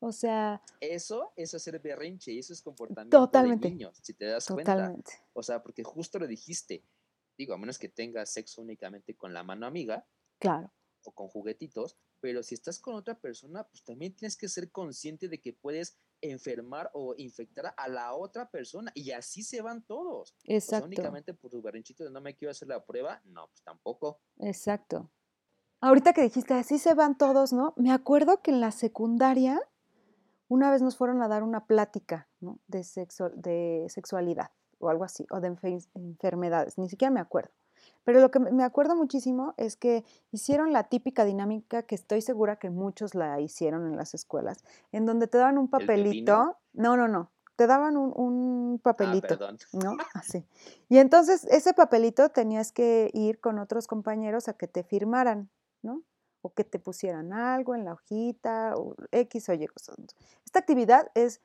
[SPEAKER 2] O sea...
[SPEAKER 1] Eso, eso es ser berrinche y eso es comportamiento totalmente, de niños, si te das totalmente. cuenta. O sea, porque justo lo dijiste. Digo, a menos que tengas sexo únicamente con la mano amiga.
[SPEAKER 2] Claro.
[SPEAKER 1] O con juguetitos. Pero si estás con otra persona, pues también tienes que ser consciente de que puedes enfermar o infectar a la otra persona y así se van todos.
[SPEAKER 2] Exacto.
[SPEAKER 1] únicamente por tu berrinchito de no me quiero hacer la prueba, no, pues tampoco.
[SPEAKER 2] Exacto. Ahorita que dijiste así se van todos, ¿no? Me acuerdo que en la secundaria una vez nos fueron a dar una plática ¿no? de, sexo, de sexualidad o algo así, o de enfermedades, ni siquiera me acuerdo. Pero lo que me acuerdo muchísimo es que hicieron la típica dinámica que estoy segura que muchos la hicieron en las escuelas, en donde te daban un papelito. No, no, no. Te daban un, un
[SPEAKER 1] Ah,
[SPEAKER 2] papelito,
[SPEAKER 1] perdón.
[SPEAKER 2] ¿no? Así. Y entonces ese papelito tenías que ir con otros compañeros a que te firmaran, ¿no? O que te pusieran algo en la hojita, o X o Y cosas. Esta actividad es,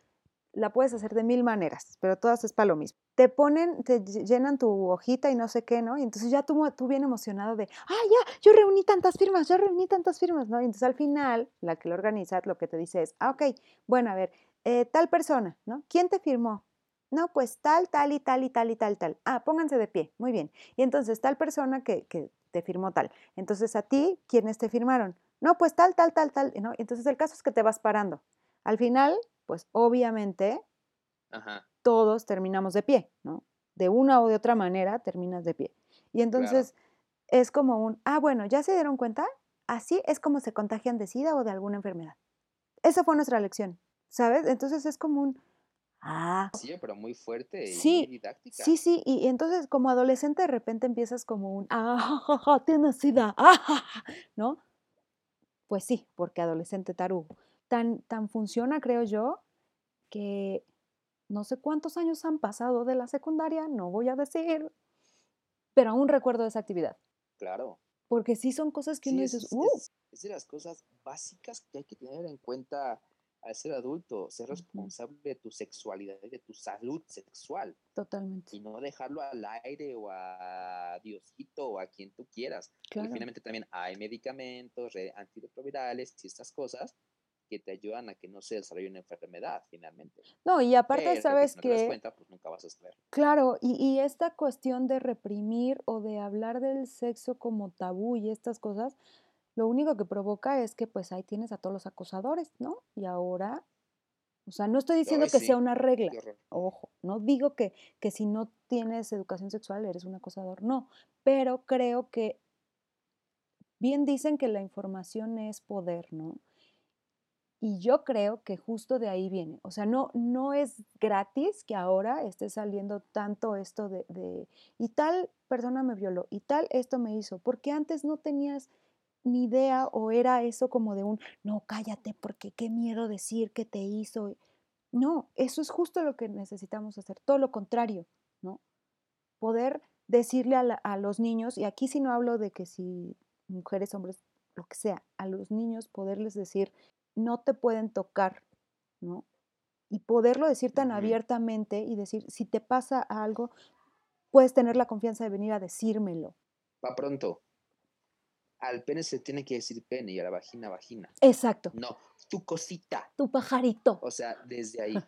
[SPEAKER 2] la puedes hacer de mil maneras, pero todas es para lo mismo. Te ponen, te ll- llenan tu hojita y no sé qué, ¿no? Y entonces ya tú, tú bien emocionado de, ah, ya, yo reuní tantas firmas, yo reuní tantas firmas, ¿no? Y entonces al final, la que lo organiza lo que te dice es, ah, ok, bueno, a ver, eh, tal persona, ¿no? ¿Quién te firmó? No, pues tal, tal y tal y tal y tal, tal. Ah, pónganse de pie, muy bien. Y entonces tal persona que, que te firmó tal. Entonces a ti, ¿quiénes te firmaron? No, pues tal, tal, tal, tal. ¿no? Entonces el caso es que te vas parando. Al final, pues obviamente
[SPEAKER 1] Ajá.
[SPEAKER 2] todos terminamos de pie, ¿no? De una o de otra manera terminas de pie. Y entonces es como un, ah, bueno, ¿ya se dieron cuenta? Así es como se contagian de SIDA o de alguna enfermedad. Esa fue nuestra lección, ¿sabes? Entonces es como un, ah,
[SPEAKER 1] Sí, pero muy fuerte y
[SPEAKER 2] Sí,
[SPEAKER 1] muy didáctica.
[SPEAKER 2] Sí, sí, y entonces como adolescente de repente empiezas como un, ah, tienes sida, ah, ja, ja", ¿no? Pues sí, porque adolescente tarugo. Tan, tan funciona, creo yo, que no sé cuántos años han pasado de la secundaria, no voy a decir, pero aún recuerdo esa actividad.
[SPEAKER 1] Claro.
[SPEAKER 2] Porque sí son cosas que
[SPEAKER 1] Sí,
[SPEAKER 2] uno
[SPEAKER 1] es,
[SPEAKER 2] dice,
[SPEAKER 1] es-
[SPEAKER 2] uh,
[SPEAKER 1] es- es de las cosas básicas que hay que tener en cuenta al ser adulto, ser responsable de tu sexualidad y de tu salud sexual
[SPEAKER 2] totalmente,
[SPEAKER 1] y no dejarlo al aire o a Diosito o a quien tú quieras. Porque
[SPEAKER 2] claro.
[SPEAKER 1] finalmente también hay medicamentos, re- antirretrovirales y estas cosas que te ayudan a que no se desarrolle una enfermedad finalmente.
[SPEAKER 2] No, y aparte,
[SPEAKER 1] Pero
[SPEAKER 2] ¿sabes
[SPEAKER 1] que si no te das cuenta, pues nunca vas a saber.
[SPEAKER 2] Claro, y, y esta cuestión de reprimir o de hablar del sexo como tabú y estas cosas, lo único que provoca es que pues ahí tienes a todos los acosadores, ¿no? Y ahora, o sea, no estoy diciendo
[SPEAKER 1] Ay,
[SPEAKER 2] que sea una regla, ojo, no digo que, que si no tienes educación sexual eres un acosador, no, pero creo que bien dicen que la información es poder, ¿no? Y yo creo que justo de ahí viene. O sea, no, no es gratis que ahora esté saliendo tanto esto de, de, y tal persona me violó, y tal esto me hizo, porque antes no tenías ni idea o era eso como de un, no, cállate, porque qué miedo decir que te hizo. No, eso es justo lo que necesitamos hacer, todo lo contrario, ¿no? Poder decirle a, a los niños, y aquí sí no hablo de que si mujeres, hombres, lo que sea, a los niños poderles decir, no te pueden tocar, ¿no? Y poderlo decir tan abiertamente y decir, si te pasa algo, puedes tener la confianza de venir a decírmelo.
[SPEAKER 1] Va pronto. Al pene se tiene que decir pene y a la vagina vagina.
[SPEAKER 2] Exacto,
[SPEAKER 1] No, tu cosita.
[SPEAKER 2] tu pajarito.
[SPEAKER 1] O sea, desde ahí. Desde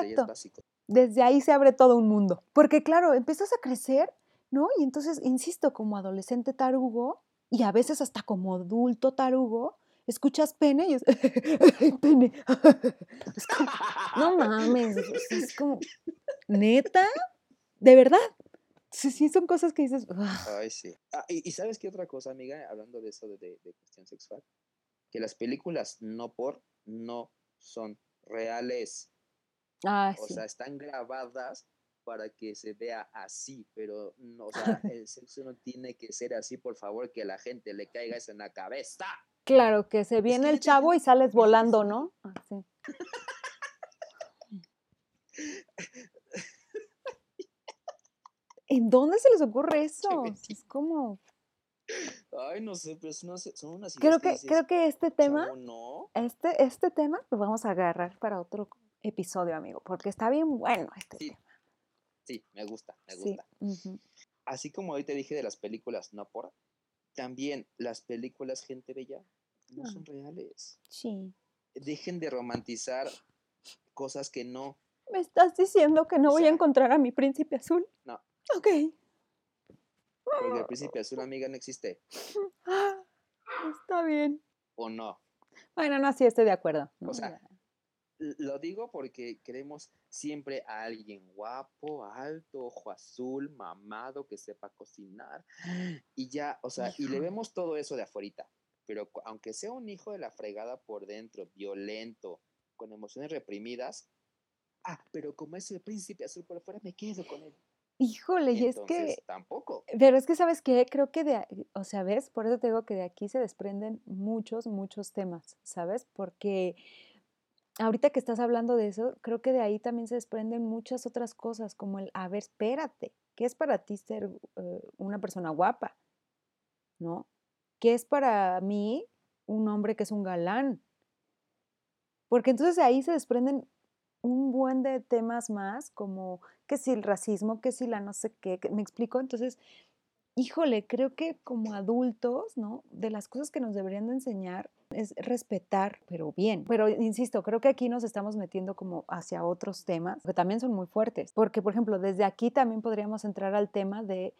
[SPEAKER 1] ahí es
[SPEAKER 2] Exacto.
[SPEAKER 1] básico.
[SPEAKER 2] Desde ahí se abre todo un mundo. Porque claro, empiezas a crecer, ¿no? Y entonces, insisto, como adolescente tarugo, y a veces hasta como adulto tarugo, escuchas pene y es, pene. Es como, no mames, es como, neta, de verdad. Sí, sí, son cosas que dices, "Ugh".
[SPEAKER 1] Ay, sí. Ah, y, y ¿sabes qué otra cosa, amiga? Hablando de eso de, de- de cuestión sexual. Que las películas no por no son reales.
[SPEAKER 2] ah,
[SPEAKER 1] O
[SPEAKER 2] sí,
[SPEAKER 1] sea, están grabadas para que se vea así, pero no, o sea, el sexo no tiene que ser así, por favor, que a la gente le caiga eso en la cabeza.
[SPEAKER 2] Claro, que se viene
[SPEAKER 1] que
[SPEAKER 2] el chavo y sales volando. ¿no? Ah, sí. ¿En dónde se les ocurre eso? Es como,
[SPEAKER 1] Ay, no sé, pero son, unas- son unas
[SPEAKER 2] creo
[SPEAKER 1] que
[SPEAKER 2] creo que este tema,
[SPEAKER 1] "Chavo, no.
[SPEAKER 2] este, este tema lo vamos a agarrar para otro episodio, amigo, porque está bien bueno este
[SPEAKER 1] Sí,
[SPEAKER 2] tema.
[SPEAKER 1] Sí, me gusta, me
[SPEAKER 2] Sí.
[SPEAKER 1] gusta. Así como hoy te dije de las películas no por, también las películas gente bella no
[SPEAKER 2] Ah.
[SPEAKER 1] son reales.
[SPEAKER 2] Sí.
[SPEAKER 1] Dejen de romantizar cosas que no.
[SPEAKER 2] ¿Me estás diciendo que no
[SPEAKER 1] O
[SPEAKER 2] voy a encontrar a mi príncipe azul?
[SPEAKER 1] No.
[SPEAKER 2] Ok.
[SPEAKER 1] Porque el príncipe azul, amiga, no existe.
[SPEAKER 2] Ah, está bien.
[SPEAKER 1] O no.
[SPEAKER 2] Bueno, no, sí estoy de acuerdo.
[SPEAKER 1] O sea, Lo digo porque queremos siempre a alguien guapo, alto, ojo azul, mamado, que sepa cocinar. Y ya, o sea, y le vemos todo eso de afuerita. Pero aunque sea un hijo de la fregada por dentro, violento, con emociones reprimidas, ah, pero como es el príncipe azul por fuera, me quedo con él.
[SPEAKER 2] Híjole, y es
[SPEAKER 1] Entonces,
[SPEAKER 2] que,
[SPEAKER 1] tampoco.
[SPEAKER 2] pero es que, ¿sabes qué? Creo que de, o sea, ¿ves? Por eso te digo que de aquí se desprenden muchos, muchos temas, ¿sabes? Porque ahorita que estás hablando de eso, creo que de ahí también se desprenden muchas otras cosas, como el, a ver, espérate, ¿qué es para ti ser eh, una persona guapa? ¿No? ¿Qué es para mí un hombre que es un galán? Porque entonces de ahí se desprenden un buen de temas más, como que si el racismo, que si la no sé qué, ¿me explico? Entonces, híjole, creo que como adultos, ¿no? De las cosas que nos deberían de enseñar es respetar, pero bien. Pero insisto, creo que aquí nos estamos metiendo como hacia otros temas que también son muy fuertes. Porque, por ejemplo, desde aquí también podríamos entrar al tema de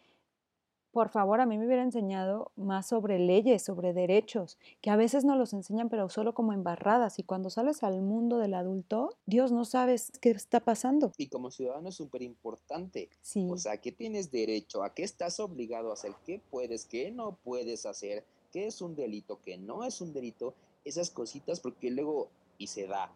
[SPEAKER 2] por favor, a mí me hubiera enseñado más sobre leyes, sobre derechos, que a veces no los enseñan, pero solo como embarradas. Y cuando sales al mundo del adulto, Dios no sabes qué está pasando.
[SPEAKER 1] Y como ciudadano es súper importante.
[SPEAKER 2] Sí,
[SPEAKER 1] O sea, ¿qué tienes derecho? ¿A qué estás obligado a hacer? ¿Qué puedes? ¿Qué no puedes hacer? ¿Qué es un delito? ¿Qué no es un delito? Esas cositas, porque luego, y se da,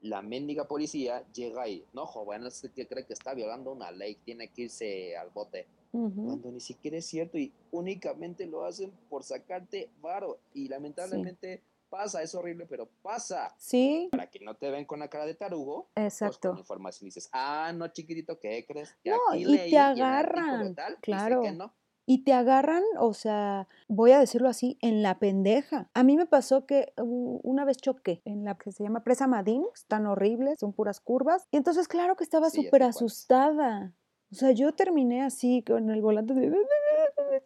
[SPEAKER 1] la mendiga policía llega y, no, joven, es que cree que está violando una ley, tiene que irse al bote. Cuando ni siquiera es cierto y únicamente lo hacen por sacarte varo. Y lamentablemente pasa, es horrible, pero pasa.
[SPEAKER 2] sí,
[SPEAKER 1] Para que no te ven con la cara de tarugo, pues
[SPEAKER 2] exacto.
[SPEAKER 1] con información dices, ah, no, chiquitito, ¿qué crees? Que
[SPEAKER 2] No,
[SPEAKER 1] aquí
[SPEAKER 2] y
[SPEAKER 1] leí
[SPEAKER 2] te agarran,
[SPEAKER 1] tal, dice
[SPEAKER 2] claro.
[SPEAKER 1] que no.
[SPEAKER 2] Y te agarran, o sea, voy a decirlo así, en la pendeja. A mí me pasó que una vez choqué en la que se llama Presa Madín, están horribles, son puras curvas. Y entonces, claro que estaba súper asustada. O sea, yo terminé así con el volante de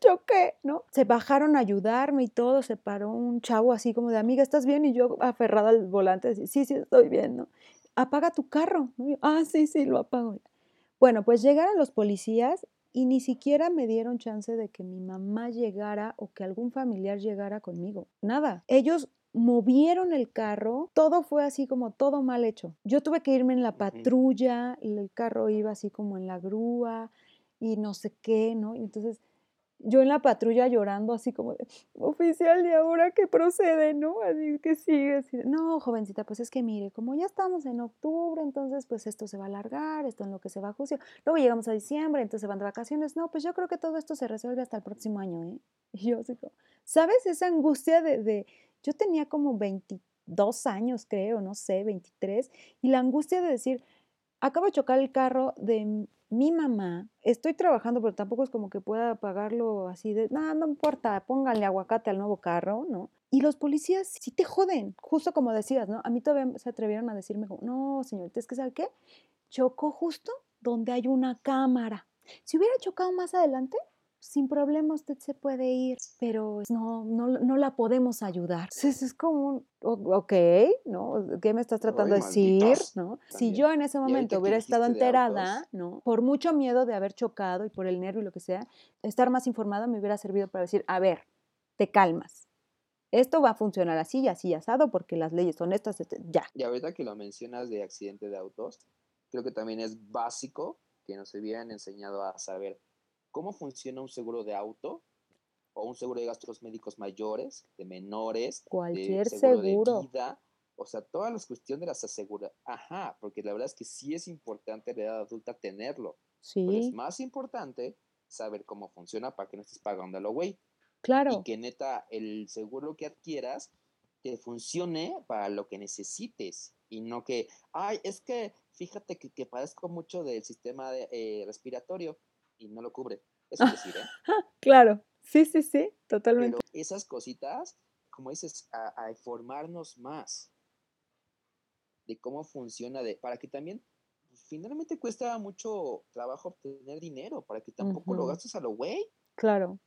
[SPEAKER 2] choqué, ¿no? Se bajaron a ayudarme y todo, se paró un chavo así como de amiga, ¿estás bien? Y yo aferrada al volante, así, sí, sí, estoy bien, ¿no? Apaga tu carro. ah, sí, sí, lo apago. Bueno, pues llegaron los policías y ni siquiera me dieron chance de que mi mamá llegara o que algún familiar llegara conmigo. Nada. Ellos movieron el carro, todo fue así como todo mal hecho. Yo tuve que irme en la patrulla, el carro iba así como en la grúa y no sé qué, ¿no? Y entonces yo en la patrulla llorando así como de, oficial, ¿y ahora qué procede, no? Así que sigue, así no, jovencita, pues es que mire, como ya estamos en octubre, entonces pues esto se va a alargar, esto en lo que se va a juicio, luego llegamos a diciembre, entonces se van de vacaciones, no, pues yo creo que todo esto se resuelve hasta el próximo año, ¿eh? Y yo así como, ¿sabes? Esa angustia de, de, yo tenía como 22 años, creo, no sé, 23, y la angustia de decir, acabo de chocar el carro de mi mamá, estoy trabajando, pero tampoco es como que pueda pagarlo así de, no, no importa, pónganle aguacate al nuevo carro, ¿no? Y los policías sí te joden, justo como decías, ¿no? A mí todavía se atrevieron a decirme, no, señorita, es que ¿sabe qué? Chocó justo donde hay una cámara. Si hubiera chocado más adelante, sin problema usted se puede ir, pero no, no, no la podemos ayudar. Entonces es como un, "O- ok, ¿no? ¿Qué me estás tratando de decir? ¿no? Si yo en ese momento hubiera estado enterada. ¿no? Por mucho miedo de haber chocado y por el nervio y lo que sea, estar más informada me hubiera servido para decir, a ver, te calmas. Esto va a funcionar así y así asado porque las leyes son estas, este, ya.
[SPEAKER 1] Y ahorita que lo mencionas de accidente de autos, creo que también es básico que nos hubieran enseñado a saber cómo funciona un seguro de auto o un seguro de gastos médicos mayores, de menores, de
[SPEAKER 2] Cualquier
[SPEAKER 1] seguro,
[SPEAKER 2] seguro.
[SPEAKER 1] de vida, o sea, todas las cuestiones de las asegura. Ajá, porque la verdad es que sí es importante la edad adulta tenerlo, pero es
[SPEAKER 2] Sí,
[SPEAKER 1] más importante saber cómo funciona para que no estés pagando a lo güey y
[SPEAKER 2] claro.
[SPEAKER 1] que neta el seguro que adquieras te funcione para lo que necesites y no que, ay, es que fíjate que, que padezco mucho del sistema de, eh, respiratorio y no lo cubre. Es un decir, ¿eh?
[SPEAKER 2] Claro. Sí, sí, sí, totalmente.
[SPEAKER 1] Pero esas cositas, como dices, a, a informarnos más de cómo funciona, de, para que también pues, finalmente cuesta mucho trabajo obtener dinero, para que tampoco lo
[SPEAKER 2] Ujú.
[SPEAKER 1] gastes a lo güey.
[SPEAKER 2] Claro.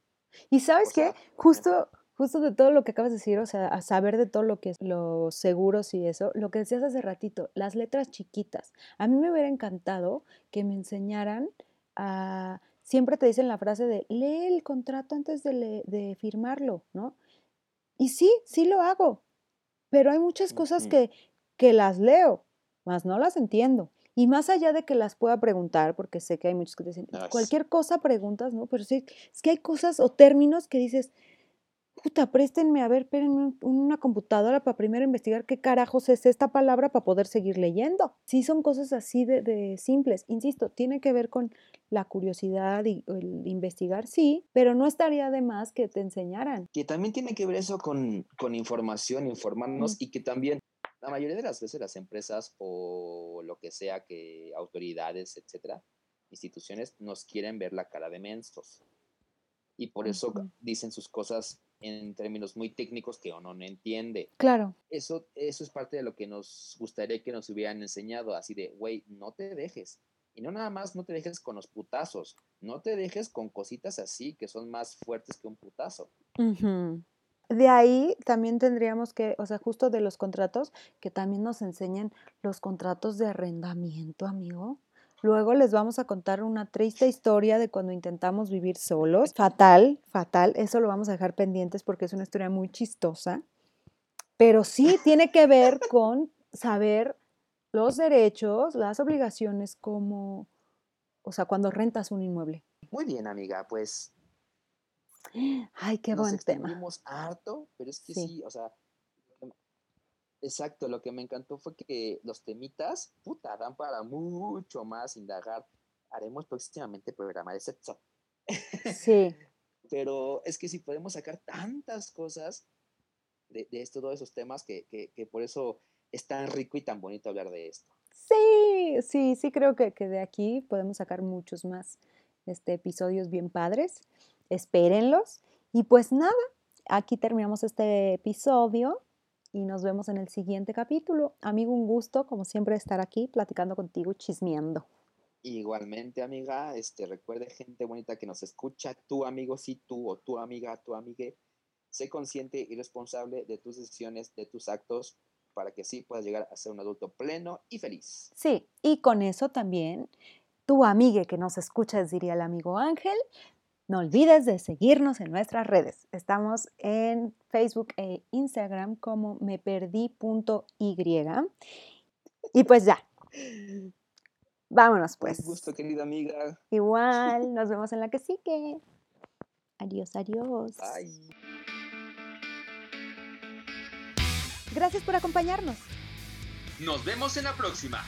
[SPEAKER 2] Y sabes
[SPEAKER 1] O
[SPEAKER 2] qué,
[SPEAKER 1] sea,
[SPEAKER 2] justo, justo de todo lo que acabas de decir, o sea, a saber de todo lo que es los seguros y eso, lo que decías hace ratito, las letras chiquitas. A mí me hubiera encantado que me enseñaran a, siempre te dicen la frase de, lee el contrato antes de, le- de firmarlo, ¿no? Y sí, sí lo hago, pero hay muchas cosas que, que las leo, más no las entiendo. Y más allá de que las pueda preguntar, porque sé que hay muchos que te dicen,
[SPEAKER 1] Ah,
[SPEAKER 2] cualquier cosa preguntas, ¿no? Pero sí, es que hay cosas o términos que dices, puta, préstenme a ver, espérenme una computadora para primero investigar qué carajos es esta palabra para poder seguir leyendo. Sí, son cosas así de, simples. Insisto, tiene que ver con la curiosidad y el investigar, sí, pero no estaría de más que te enseñaran.
[SPEAKER 1] Que también tiene que ver eso con, con información, informarnos y que también la mayoría de las veces las empresas o lo que sea que autoridades, etcétera, instituciones nos quieren ver la cara de mensos. Y por eso dicen sus cosas en términos muy técnicos que uno no entiende.
[SPEAKER 2] Claro.
[SPEAKER 1] Eso, eso es parte de lo que nos gustaría que nos hubieran enseñado, así de, güey, no te dejes. Y no nada más no te dejes con los putazos, no te dejes con cositas así que son más fuertes que un putazo.
[SPEAKER 2] De ahí también tendríamos que, o sea, justo de los contratos, que también nos enseñen los contratos de arrendamiento, amigo. Luego les vamos a contar una triste historia de cuando intentamos vivir solos. Fatal, fatal. Eso lo vamos a dejar pendientes porque es una historia muy chistosa. Pero sí tiene que ver con saber los derechos, las obligaciones como, o sea, cuando rentas un inmueble.
[SPEAKER 1] Muy bien, amiga, pues.
[SPEAKER 2] Ay, qué buen tema.
[SPEAKER 1] harto, pero es que sí o sea, Exacto, lo que me encantó fue que los temitas, puta, dan para mucho más indagar. Haremos próximamente programa de sexo.
[SPEAKER 2] Sí.
[SPEAKER 1] Pero es que si podemos sacar tantas cosas de, de esto, todos esos temas, que, que, por eso es tan rico y tan bonito hablar de esto.
[SPEAKER 2] Sí, sí, sí creo que, que de aquí podemos sacar muchos más este, episodios bien padres. Espérenlos. Y pues nada, aquí terminamos este episodio y nos vemos en el siguiente capítulo. Amigo, un gusto, como siempre, estar aquí platicando contigo, chismeando.
[SPEAKER 1] Igualmente, amiga, este, recuerde, gente bonita que nos escucha, tu amigo, sí, tú o tu amiga, tu amigue, sé consciente y responsable de tus decisiones, de tus actos, para que sí puedas llegar a ser un adulto pleno y feliz.
[SPEAKER 2] Sí, y con eso también, tu amigue que nos escucha, diría el amigo Ángel, no olvides de seguirnos en nuestras redes. Estamos en Facebook e Instagram como meperdí.y. Y pues ya. Vámonos pues.
[SPEAKER 1] Un gusto, querida amiga.
[SPEAKER 2] Igual, nos vemos en la que sigue. Adiós, adiós.
[SPEAKER 1] Bye.
[SPEAKER 2] Gracias por acompañarnos.
[SPEAKER 3] Nos vemos en la próxima.